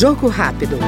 Jogo rápido.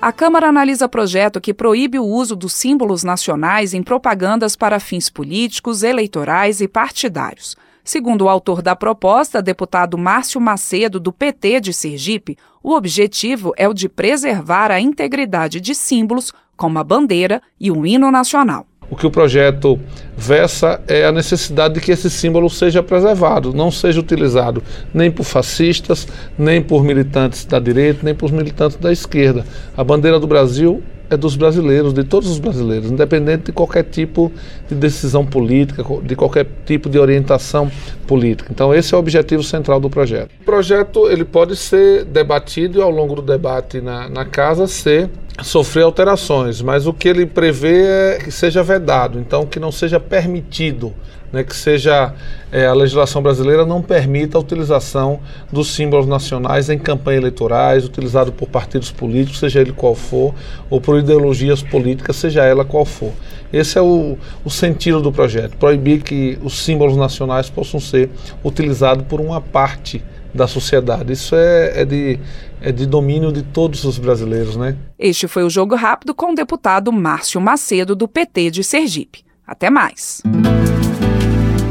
A Câmara analisa projeto que proíbe o uso dos símbolos nacionais em propagandas para fins políticos, eleitorais e partidários. Segundo o autor da proposta, deputado Márcio Macedo, do PT de Sergipe, o objetivo é o de preservar a integridade de símbolos como a bandeira e o hino nacional. O que o projeto versa é a necessidade de que esse símbolo seja preservado, não seja utilizado nem por fascistas, nem por militantes da direita, nem por militantes da esquerda. A bandeira do Brasil é dos brasileiros, de todos os brasileiros, independente de qualquer tipo de decisão política, de qualquer tipo de orientação política. Então esse é o objetivo central do projeto. O projeto ele pode ser debatido e ao longo do debate na, na casa ser sofrer alterações, mas o que ele prevê é que seja vedado, então que não seja permitido né, que seja é, a legislação brasileira não permita a utilização dos símbolos nacionais em campanhas eleitorais, utilizado por partidos políticos, seja ele qual for, ou por ideologias políticas, seja ela qual for. Esse é o, o sentido do projeto, proibir que os símbolos nacionais possam ser utilizados por uma parte da sociedade. Isso é, é, de, é de domínio de todos os brasileiros, né? Este foi o Jogo Rápido com o deputado Márcio Macedo, do PT de Sergipe. Até mais.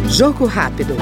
Jogo rápido.